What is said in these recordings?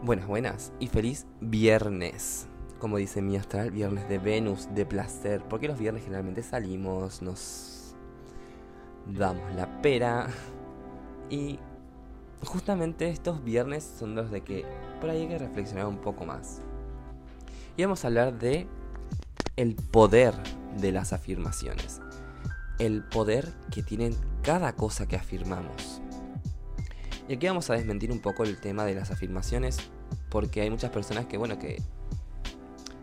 Buenas, buenas y feliz viernes. Como dice mi astral, viernes de Venus, de placer. Porque los viernes generalmente salimos, nos damos la pera. Y justamente estos viernes son los de que por ahí hay que reflexionar un poco más. Y vamos a hablar de el poder de las afirmaciones. El poder que tienen cada cosa que afirmamos. Y aquí vamos a desmentir un poco el tema de las afirmaciones, porque hay muchas personas que, bueno, que...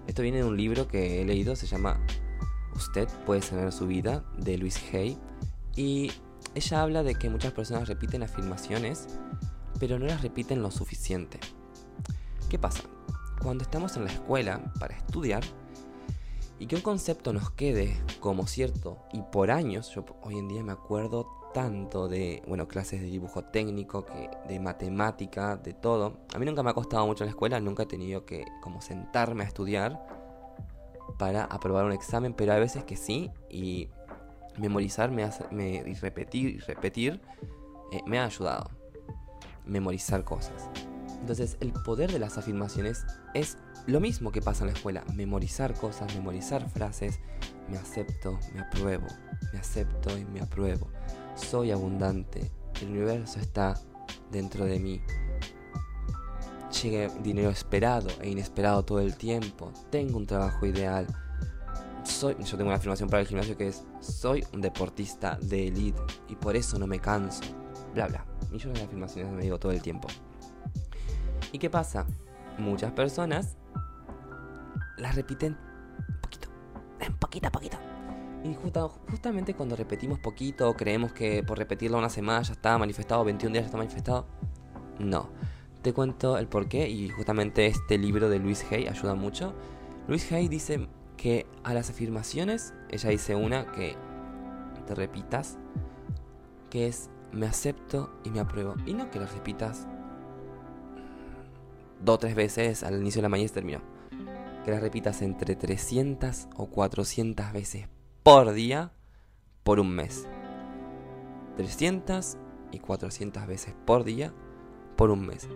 Esto viene de un libro que he leído, se llama Usted puede sanar su vida, de Luis Hay, y ella habla de que muchas personas repiten afirmaciones, pero no las repiten lo suficiente. ¿Qué pasa? Cuando estamos en la escuela para estudiar, y que un concepto nos quede como cierto y por años, yo hoy en día me acuerdo tanto de, bueno, clases de dibujo técnico, de matemática, de todo. A mí nunca me ha costado mucho en la escuela, nunca he tenido que como sentarme a estudiar para aprobar un examen, pero hay veces que sí, y memorizar me, hace, me y repetir y repetir eh, me ha ayudado. Memorizar cosas. Entonces, el poder de las afirmaciones es lo mismo que pasa en la escuela. Memorizar cosas, memorizar frases. Me acepto, me apruebo. Me acepto y me apruebo. Soy abundante. El universo está dentro de mí. Llegue dinero esperado e inesperado todo el tiempo. Tengo un trabajo ideal. Soy, yo tengo una afirmación para el gimnasio que es soy un deportista de elite y por eso no me canso. Bla bla. Millones de afirmaciones me digo todo el tiempo. ¿Y qué pasa? Muchas personas las repiten poquito, en poquito a poquito. Y justamente cuando repetimos poquito, creemos que por repetirlo una semana ya está manifestado, 21 días ya está manifestado. No. Te cuento el porqué y justamente este libro de Luis Hay ayuda mucho. Luis Hay dice que a las afirmaciones, ella dice una que te repitas, que es me acepto y me apruebo. Y no que las repitas dos o tres veces al inicio de la mañana y terminó. Que las repitas entre 300 o 400 veces por día por un mes. 300 y 400 veces por día por un mes.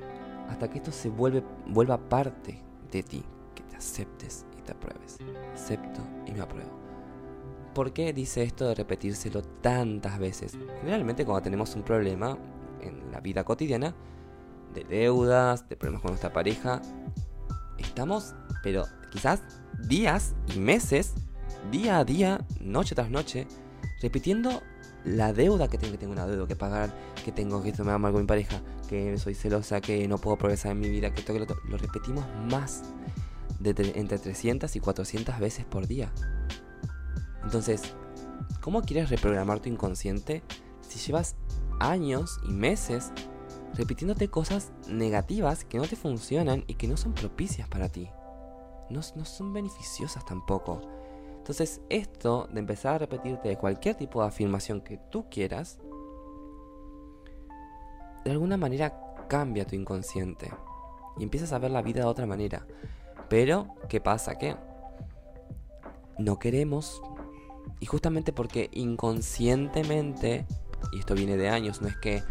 Hasta que esto se vuelve, vuelva parte de ti. Que te aceptes y te apruebes. Acepto y me apruebo. ¿Por qué dice esto de repetírselo tantas veces? Generalmente cuando tenemos un problema en la vida cotidiana, de deudas, de problemas con nuestra pareja, estamos, pero quizás días y meses día a día, noche tras noche, repitiendo la deuda que tengo, que tengo una deuda que pagar, que tengo que esto me da mal con mi pareja, que soy celosa, que no puedo progresar en mi vida, que esto que lo, lo repetimos más entre 300 y 400 veces por día. Entonces, ¿cómo quieres reprogramar tu inconsciente si llevas años y meses repitiéndote cosas negativas que no te funcionan y que no son propicias para ti? No, no son beneficiosas tampoco. Entonces esto de empezar a repetirte cualquier tipo de afirmación que tú quieras, de alguna manera cambia tu inconsciente y empiezas a ver la vida de otra manera. Pero, ¿qué pasa? Que no queremos, y justamente porque inconscientemente, y esto viene de años, no es que...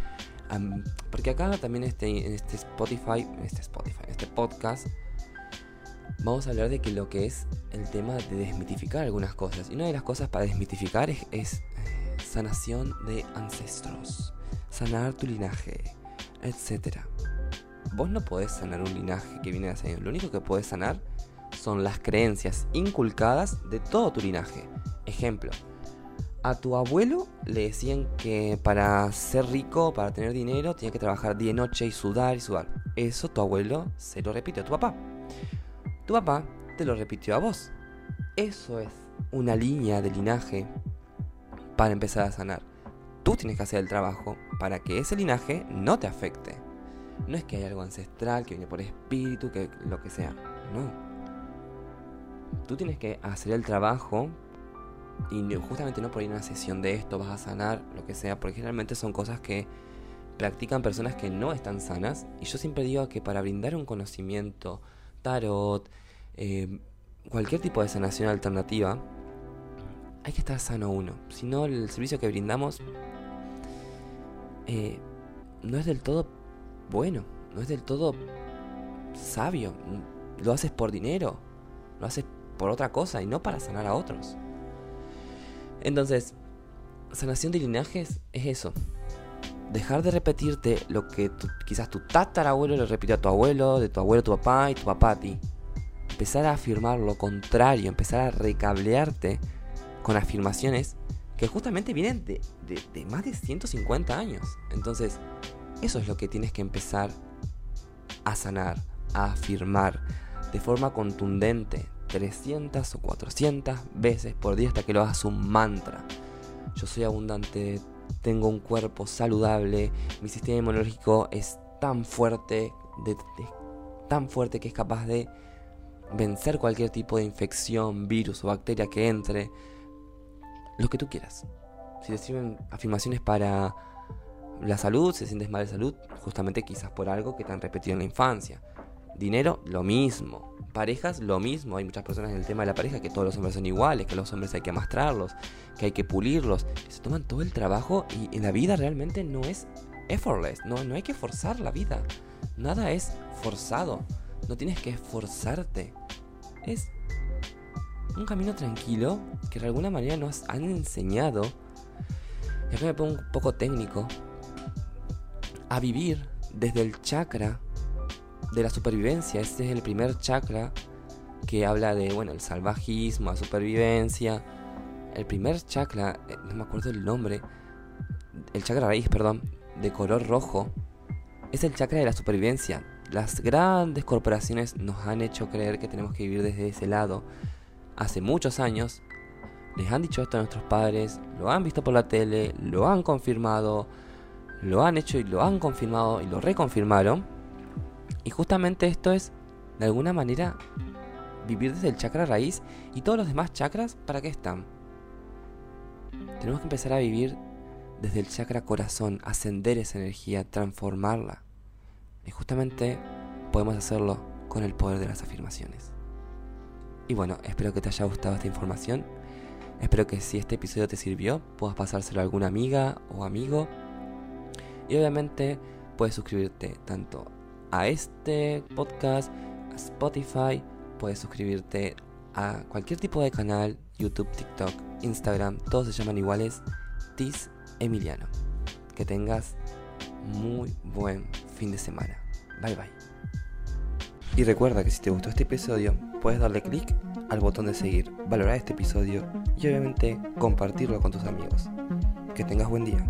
porque acá también este, en este Spotify, este Spotify, este podcast, vamos a hablar de que lo que es el tema de desmitificar algunas cosas. Y una de las cosas para desmitificar es, eh, sanación de ancestros, sanar tu linaje, etc. Vos no podés sanar un linaje que viene de hace años. Lo único que podés sanar son las creencias inculcadas de todo tu linaje. Ejemplo, a tu abuelo le decían que para ser rico, para tener dinero, tenía que trabajar día y noche y sudar y sudar. Eso tu abuelo se lo repite a tu papá. Tu papá te lo repitió a vos. Eso es una línea de linaje para empezar a sanar. Tú tienes que hacer el trabajo para que ese linaje no te afecte. No es que hay algo ancestral que viene por espíritu, que lo que sea. No. Tú tienes que hacer el trabajo y justamente no por ir a una sesión de esto vas a sanar, lo que sea, porque generalmente son cosas que practican personas que no están sanas. Y yo siempre digo que para brindar un conocimiento tarot, eh, cualquier tipo de sanación alternativa, hay que estar sano uno. Si no, el servicio que brindamos eh, no es del todo bueno, no es del todo sabio, lo haces por dinero, lo haces por otra cosa y no para sanar a otros. Entonces, sanación de linajes es eso. Dejar de repetirte lo que quizás tu tatarabuelo le repitió a tu abuelo, de tu abuelo a tu papá y tu papá a ti. Empezar a afirmar lo contrario, empezar a recablearte con afirmaciones que justamente vienen de, de más de 150 años. Entonces, eso es lo que tienes que empezar a sanar, a afirmar de forma contundente 300 o 400 veces por día hasta que lo hagas un mantra. Yo soy abundante, tengo un cuerpo saludable, mi sistema inmunológico es tan fuerte, tan fuerte que es capaz de vencer cualquier tipo de infección, virus o bacteria que entre. Lo que tú quieras. Si te sirven afirmaciones para la salud, si sientes mal de salud, justamente quizás por algo que te han repetido en la infancia. Dinero, lo mismo. Parejas, lo mismo. Hay muchas personas en el tema de la pareja que todos los hombres son iguales, que los hombres hay que amastrarlos, que hay que pulirlos. Se toman todo el trabajo y la vida realmente no es effortless. No, no hay que forzar la vida. Nada es forzado. No tienes que esforzarte. Es un camino tranquilo que de alguna manera nos han enseñado. Y acá me pongo un poco técnico. A vivir desde el chakra de la supervivencia. Este es el primer chakra que habla de, bueno, el salvajismo, la supervivencia. El primer chakra, eh, no me acuerdo el nombre, el chakra raíz, perdón, de color rojo, es el chakra de la supervivencia. Las grandes corporaciones nos han hecho creer que tenemos que vivir desde ese lado. Hace muchos años les han dicho esto a nuestros padres, lo han visto por la tele, lo han confirmado, lo han hecho y lo han confirmado y lo reconfirmaron y justamente esto es, de alguna manera, vivir desde el chakra raíz y todos los demás chakras, ¿para qué están? Tenemos que empezar a vivir desde el chakra corazón, ascender esa energía, transformarla. Y justamente podemos hacerlo con el poder de las afirmaciones. Y bueno, espero que te haya gustado esta información. Espero que si este episodio te sirvió, puedas pasárselo a alguna amiga o amigo. Y obviamente puedes suscribirte tanto a este podcast, a Spotify, puedes suscribirte a cualquier tipo de canal, YouTube, TikTok, Instagram, todos se llaman iguales, Tis Emiliano. Que tengas muy buen fin de semana. Bye bye. Y recuerda que si te gustó este episodio, puedes darle clic al botón de seguir, valorar este episodio y obviamente compartirlo con tus amigos. Que tengas buen día.